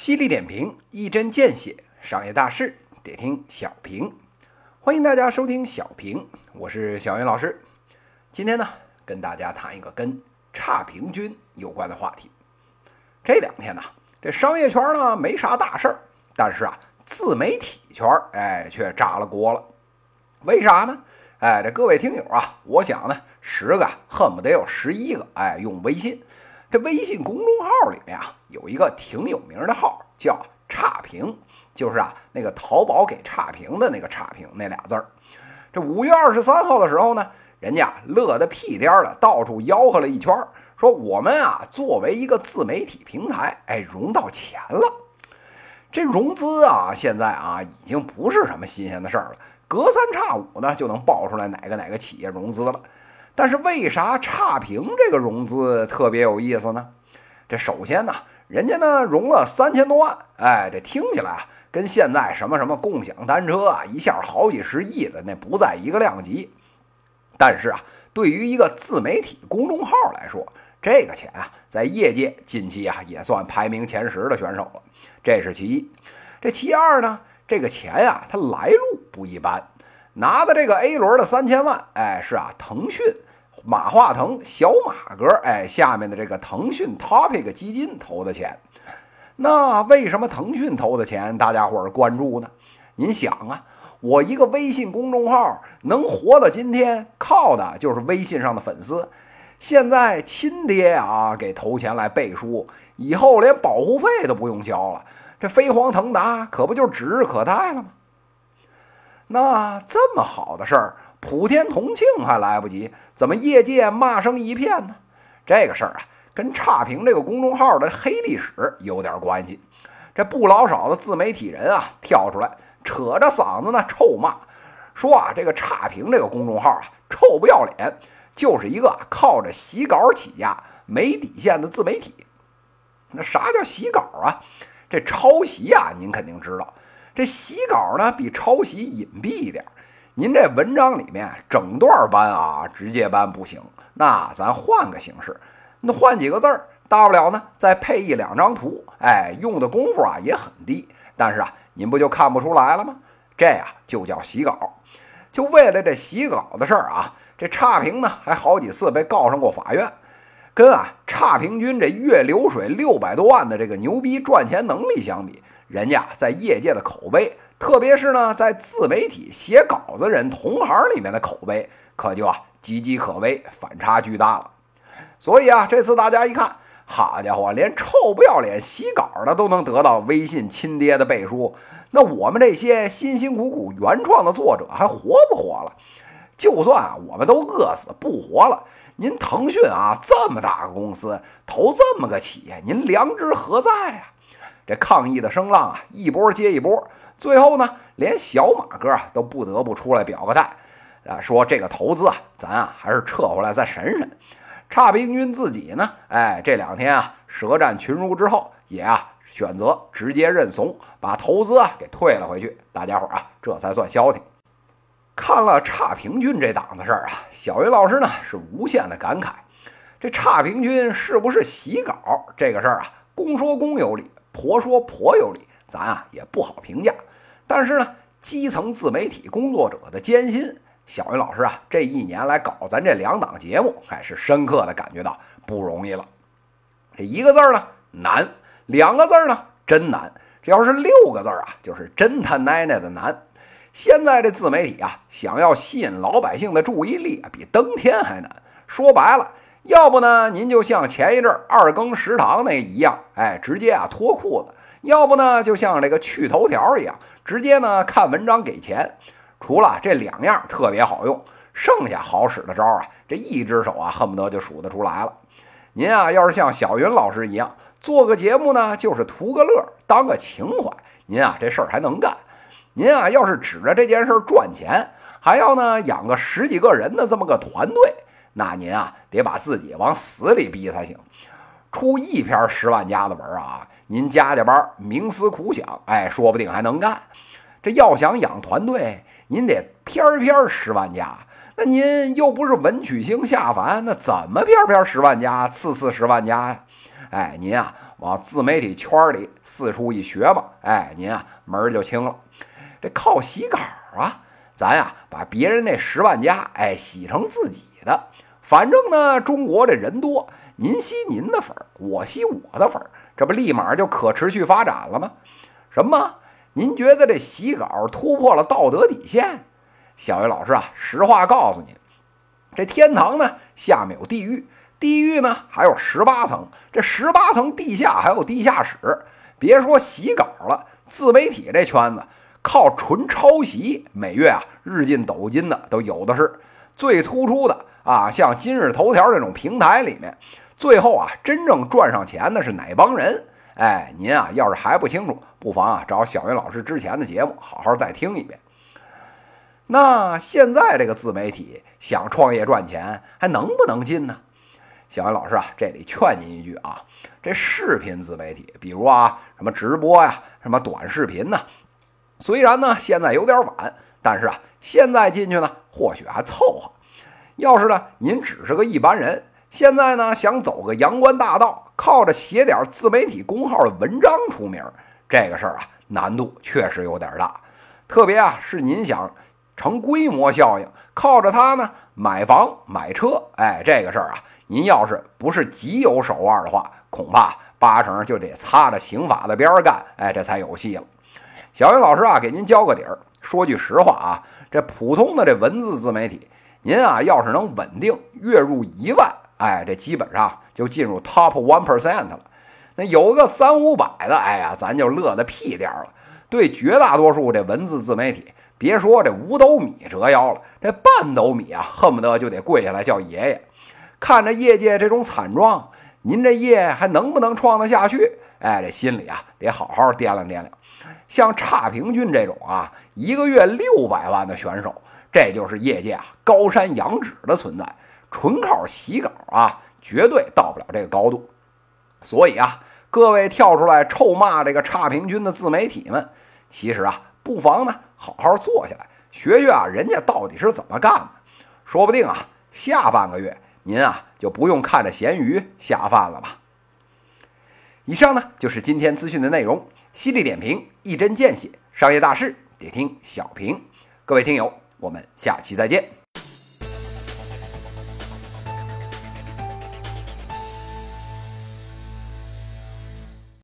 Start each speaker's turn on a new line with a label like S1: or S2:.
S1: 犀利点评，一针见血，商业大事得听小平。欢迎大家收听小平，我是小云老师。今天呢，跟大家谈一个跟差评君有关的话题。这两天呢，这商业圈呢没啥大事儿，但是啊，自媒体圈哎却炸了锅了。为啥呢？哎，这各位听友啊，我想呢，十个恨不得有十一个哎用微信。这微信公众号里面啊，有一个挺有名的号，叫差评，就是啊那个淘宝给差评的那个差评那俩字儿。这五月二十三号的时候呢，人家乐得屁颠儿的，到处吆喝了一圈，说我们啊作为一个自媒体平台，哎融到钱了。这融资啊，现在啊已经不是什么新鲜的事儿了，隔三差五呢就能爆出来哪个哪个企业融资了。但是为啥差评这个融资特别有意思呢？这首先呢，人家呢融了三千多万，哎，这听起来啊，跟现在什么什么共享单车啊，一下好几十亿的那不在一个量级。但是啊，对于一个自媒体公众号来说，这个钱啊，在业界近期啊也算排名前十的选手了。这是其一。这其二呢，这个钱呀，它来路不一般。拿的这个 A 轮的三千万，哎，是啊，腾讯马化腾小马哥，哎，下面的这个腾讯 Topic 基金投的钱。那为什么腾讯投的钱大家伙儿关注呢？您想啊，我一个微信公众号能活到今天，靠的就是微信上的粉丝。现在亲爹啊给投钱来背书，以后连保护费都不用交了，这飞黄腾达可不就指日可待了吗？那这么好的事儿，普天同庆还来不及，怎么业界骂声一片呢？这个事儿啊，跟差评这个公众号的黑历史有点关系。这不老少的自媒体人啊，跳出来扯着嗓子呢臭骂，说啊，这个差评这个公众号啊，臭不要脸，就是一个靠着洗稿起家、没底线的自媒体。那啥叫洗稿啊？这抄袭啊，您肯定知道。这洗稿呢，比抄袭隐蔽一点。您这文章里面整段搬啊，直接搬不行，那咱换个形式，那换几个字儿，大不了呢再配一两张图，哎，用的功夫啊也很低，但是啊，您不就看不出来了吗？这呀就叫洗稿。就为了这洗稿的事儿啊，这差评呢还好几次被告上过法院。跟啊差评君这月流水六百多万的这个牛逼赚钱能力相比。人家在业界的口碑，特别是呢，在自媒体写稿子人同行里面的口碑，可就啊岌岌可危，反差巨大了。所以啊，这次大家一看，好家伙，连臭不要脸洗稿的都能得到微信亲爹的背书，那我们这些辛辛苦苦原创的作者还活不活了？就算啊，我们都饿死不活了，您腾讯啊这么大个公司投这么个企业，您良知何在呀？这抗议的声浪啊，一波接一波，最后呢，连小马哥啊都不得不出来表个态，啊，说这个投资啊，咱啊还是撤回来再审审。差评君自己呢，哎，这两天啊，舌战群儒之后，也啊选择直接认怂，把投资啊给退了回去。大家伙啊，这才算消停。看了差评君这档子事儿啊，小云老师呢是无限的感慨：这差评君是不是洗稿这个事儿啊，公说公有理。婆说婆有理，咱啊也不好评价。但是呢，基层自媒体工作者的艰辛，小云老师啊这一年来搞咱这两档节目，还是深刻的感觉到不容易了。这一个字儿呢难，两个字儿呢真难。这要是六个字儿啊，就是真他奶奶的难。现在这自媒体啊，想要吸引老百姓的注意力，比登天还难。说白了。要不呢，您就像前一阵二更食堂那一样，哎，直接啊脱裤子；要不呢，就像这个去头条一样，直接呢看文章给钱。除了这两样特别好用，剩下好使的招啊，这一只手啊恨不得就数得出来了。您啊，要是像小云老师一样做个节目呢，就是图个乐，当个情怀，您啊这事儿还能干。您啊，要是指着这件事赚钱，还要呢养个十几个人的这么个团队。那您啊，得把自己往死里逼才行。出一篇十万加的文啊，您加加班，冥思苦想，哎，说不定还能干。这要想养团队，您得篇篇十万加。那您又不是文曲星下凡，那怎么篇篇十万加，次次十万加呀？哎，您啊往自媒体圈里四处一学吧，哎，您啊门儿就清了。这靠洗稿啊，咱呀把别人那十万加，哎，洗成自己的。反正呢，中国这人多，您吸您的粉儿，我吸我的粉儿，这不立马就可持续发展了吗？什么？您觉得这洗稿突破了道德底线？小鱼老师啊，实话告诉您，这天堂呢下面有地狱，地狱呢还有十八层，这十八层地下还有地下室。别说洗稿了，自媒体这圈子靠纯抄袭，每月啊日进斗金的都有的是。最突出的啊，像今日头条这种平台里面，最后啊真正赚上钱的是哪帮人？哎，您啊，要是还不清楚，不妨啊找小云老师之前的节目，好好再听一遍。那现在这个自媒体想创业赚钱，还能不能进呢？小云老师啊，这里劝您一句啊，这视频自媒体，比如啊什么直播呀，什么短视频呢，虽然呢现在有点晚，但是啊现在进去呢，或许还凑合。要是呢您只是个一般人。现在呢，想走个阳关大道，靠着写点自媒体公号的文章出名，这个事儿啊，难度确实有点大。特别啊，是您想成规模效应，靠着它呢买房买车，哎，这个事儿啊，您要是不是极有手腕的话，恐怕八成就得擦着刑法的边儿干，哎，这才有戏了。小云老师啊，给您交个底儿，说句实话啊，这普通的这文字自媒体，您啊要是能稳定月入一万。哎，这基本上就进入 top one percent 了。那有个三五百的，哎呀，咱就乐得屁颠儿了。对绝大多数这文字自媒体，别说这五斗米折腰了，这半斗米啊，恨不得就得跪下来叫爷爷。看着业界这种惨状，您这业还能不能创得下去？哎，这心里啊得好好掂量掂量。像差评君这种啊，一个月六百万的选手，这就是业界啊高山仰止的存在。纯靠洗稿啊，绝对到不了这个高度。所以啊，各位跳出来臭骂这个差评君的自媒体们，其实啊，不妨呢好好坐下来学学啊，人家到底是怎么干的。说不定啊，下半个月您啊就不用看着咸鱼下饭了吧。以上呢就是今天资讯的内容，犀利点评，一针见血，商业大事得听小平。各位听友，我们下期再见。